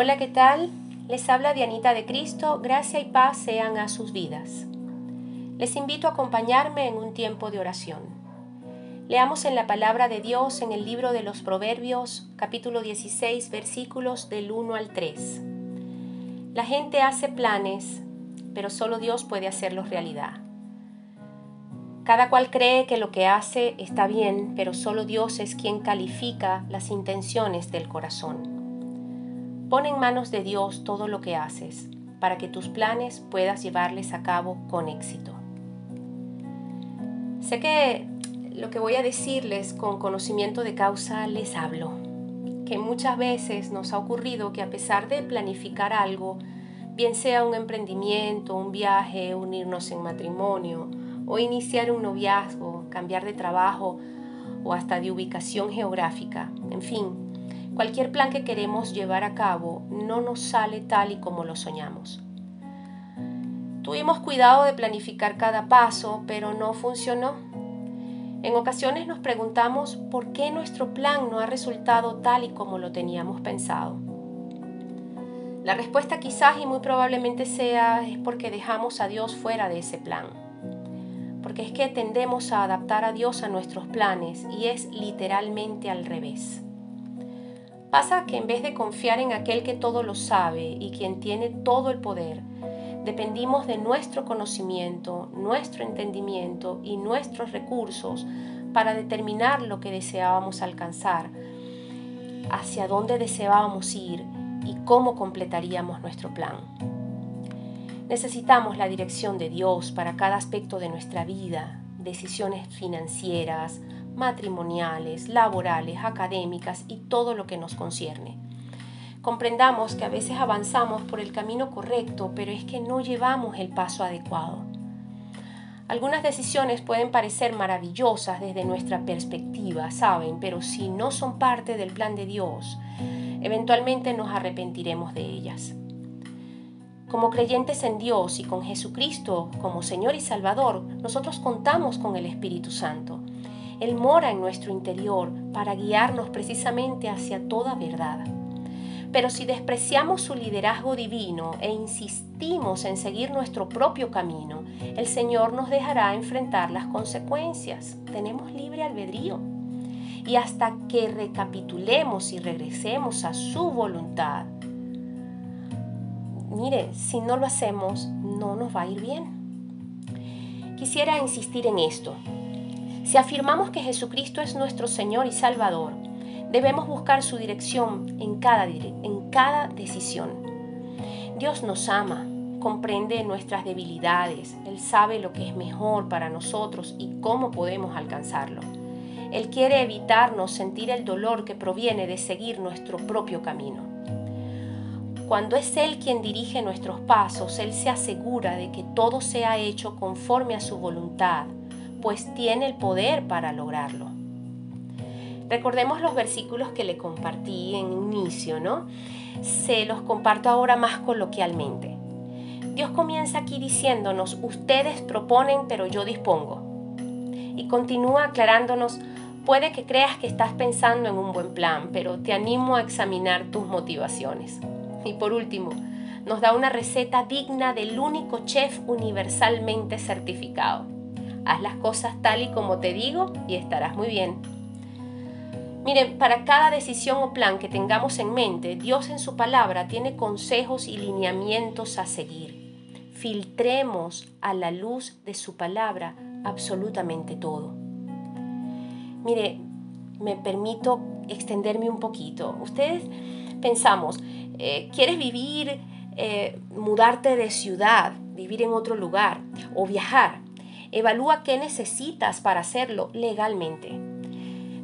Hola, ¿qué tal? Les habla Dianita de Cristo, gracia y paz sean a sus vidas. Les invito a acompañarme en un tiempo de oración. Leamos en la palabra de Dios en el libro de los Proverbios, capítulo 16, versículos del 1 al 3. La gente hace planes, pero solo Dios puede hacerlos realidad. Cada cual cree que lo que hace está bien, pero solo Dios es quien califica las intenciones del corazón. Pon en manos de Dios todo lo que haces, para que tus planes puedas llevarles a cabo con éxito. Sé que lo que voy a decirles con conocimiento de causa les hablo, que muchas veces nos ha ocurrido que a pesar de planificar algo, bien sea un emprendimiento, un viaje, unirnos en matrimonio, o iniciar un noviazgo, cambiar de trabajo o hasta de ubicación geográfica. En fin, cualquier plan que queremos llevar a cabo no nos sale tal y como lo soñamos. Tuvimos cuidado de planificar cada paso, pero no funcionó. En ocasiones nos preguntamos por qué nuestro plan no ha resultado tal y como lo teníamos pensado. La respuesta quizás y muy probablemente sea es porque dejamos a Dios fuera de ese plan porque es que tendemos a adaptar a Dios a nuestros planes y es literalmente al revés. Pasa que en vez de confiar en aquel que todo lo sabe y quien tiene todo el poder, dependimos de nuestro conocimiento, nuestro entendimiento y nuestros recursos para determinar lo que deseábamos alcanzar, hacia dónde deseábamos ir y cómo completaríamos nuestro plan. Necesitamos la dirección de Dios para cada aspecto de nuestra vida, decisiones financieras, matrimoniales, laborales, académicas y todo lo que nos concierne. Comprendamos que a veces avanzamos por el camino correcto, pero es que no llevamos el paso adecuado. Algunas decisiones pueden parecer maravillosas desde nuestra perspectiva, saben, pero si no son parte del plan de Dios, eventualmente nos arrepentiremos de ellas. Como creyentes en Dios y con Jesucristo como Señor y Salvador, nosotros contamos con el Espíritu Santo. Él mora en nuestro interior para guiarnos precisamente hacia toda verdad. Pero si despreciamos su liderazgo divino e insistimos en seguir nuestro propio camino, el Señor nos dejará enfrentar las consecuencias. Tenemos libre albedrío. Y hasta que recapitulemos y regresemos a su voluntad, mire, si no lo hacemos, no nos va a ir bien. Quisiera insistir en esto. Si afirmamos que Jesucristo es nuestro Señor y Salvador, debemos buscar su dirección en cada, en cada decisión. Dios nos ama, comprende nuestras debilidades, Él sabe lo que es mejor para nosotros y cómo podemos alcanzarlo. Él quiere evitarnos sentir el dolor que proviene de seguir nuestro propio camino. Cuando es Él quien dirige nuestros pasos, Él se asegura de que todo sea hecho conforme a su voluntad, pues tiene el poder para lograrlo. Recordemos los versículos que le compartí en inicio, ¿no? Se los comparto ahora más coloquialmente. Dios comienza aquí diciéndonos, ustedes proponen, pero yo dispongo. Y continúa aclarándonos, puede que creas que estás pensando en un buen plan, pero te animo a examinar tus motivaciones. Y por último, nos da una receta digna del único chef universalmente certificado. Haz las cosas tal y como te digo y estarás muy bien. Miren, para cada decisión o plan que tengamos en mente, Dios en su palabra tiene consejos y lineamientos a seguir. Filtremos a la luz de su palabra absolutamente todo. Mire, me permito extenderme un poquito. Ustedes pensamos, eh, ¿quieres vivir, eh, mudarte de ciudad, vivir en otro lugar o viajar? Evalúa qué necesitas para hacerlo legalmente.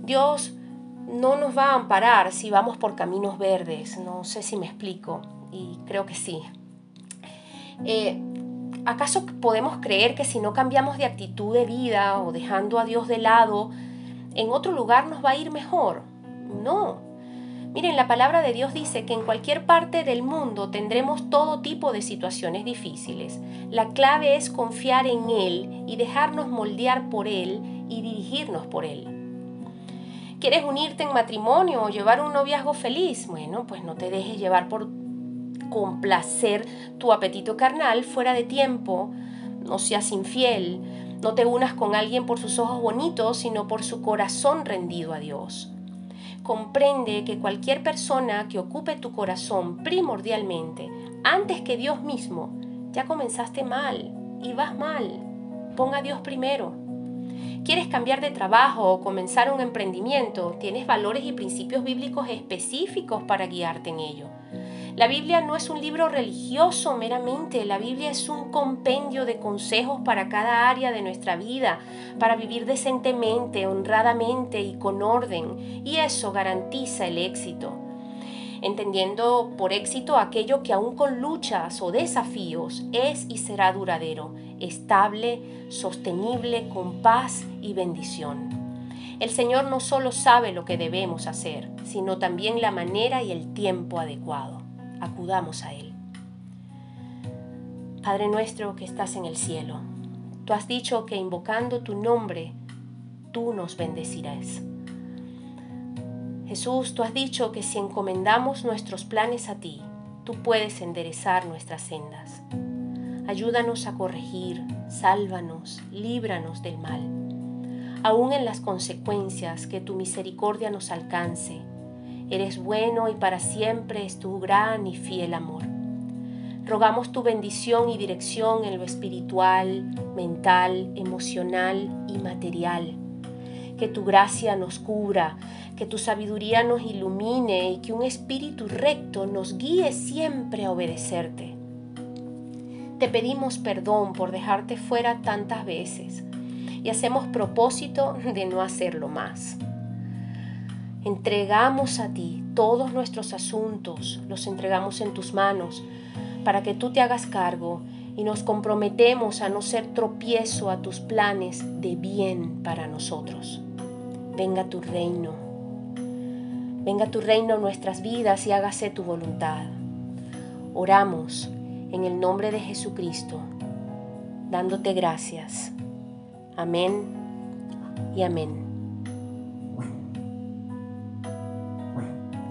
Dios no nos va a amparar si vamos por caminos verdes, no sé si me explico, y creo que sí. Eh, ¿Acaso podemos creer que si no cambiamos de actitud de vida o dejando a Dios de lado, en otro lugar nos va a ir mejor? No, Miren, la palabra de Dios dice que en cualquier parte del mundo tendremos todo tipo de situaciones difíciles. La clave es confiar en Él y dejarnos moldear por Él y dirigirnos por Él. ¿Quieres unirte en matrimonio o llevar un noviazgo feliz? Bueno, pues no te dejes llevar por complacer tu apetito carnal fuera de tiempo, no seas infiel, no te unas con alguien por sus ojos bonitos, sino por su corazón rendido a Dios. Comprende que cualquier persona que ocupe tu corazón primordialmente, antes que Dios mismo, ya comenzaste mal y vas mal. Ponga a Dios primero. ¿Quieres cambiar de trabajo o comenzar un emprendimiento? Tienes valores y principios bíblicos específicos para guiarte en ello. La Biblia no es un libro religioso meramente, la Biblia es un compendio de consejos para cada área de nuestra vida, para vivir decentemente, honradamente y con orden, y eso garantiza el éxito. Entendiendo por éxito aquello que aún con luchas o desafíos es y será duradero, estable, sostenible, con paz y bendición. El Señor no solo sabe lo que debemos hacer, sino también la manera y el tiempo adecuado acudamos a Él. Padre nuestro que estás en el cielo, tú has dicho que invocando tu nombre, tú nos bendecirás. Jesús, tú has dicho que si encomendamos nuestros planes a ti, tú puedes enderezar nuestras sendas. Ayúdanos a corregir, sálvanos, líbranos del mal. Aún en las consecuencias, que tu misericordia nos alcance Eres bueno y para siempre es tu gran y fiel amor. Rogamos tu bendición y dirección en lo espiritual, mental, emocional y material. Que tu gracia nos cubra, que tu sabiduría nos ilumine y que un espíritu recto nos guíe siempre a obedecerte. Te pedimos perdón por dejarte fuera tantas veces y hacemos propósito de no hacerlo más. Entregamos a ti todos nuestros asuntos, los entregamos en tus manos para que tú te hagas cargo y nos comprometemos a no ser tropiezo a tus planes de bien para nosotros. Venga tu reino. Venga tu reino en nuestras vidas y hágase tu voluntad. Oramos en el nombre de Jesucristo, dándote gracias. Amén y amén.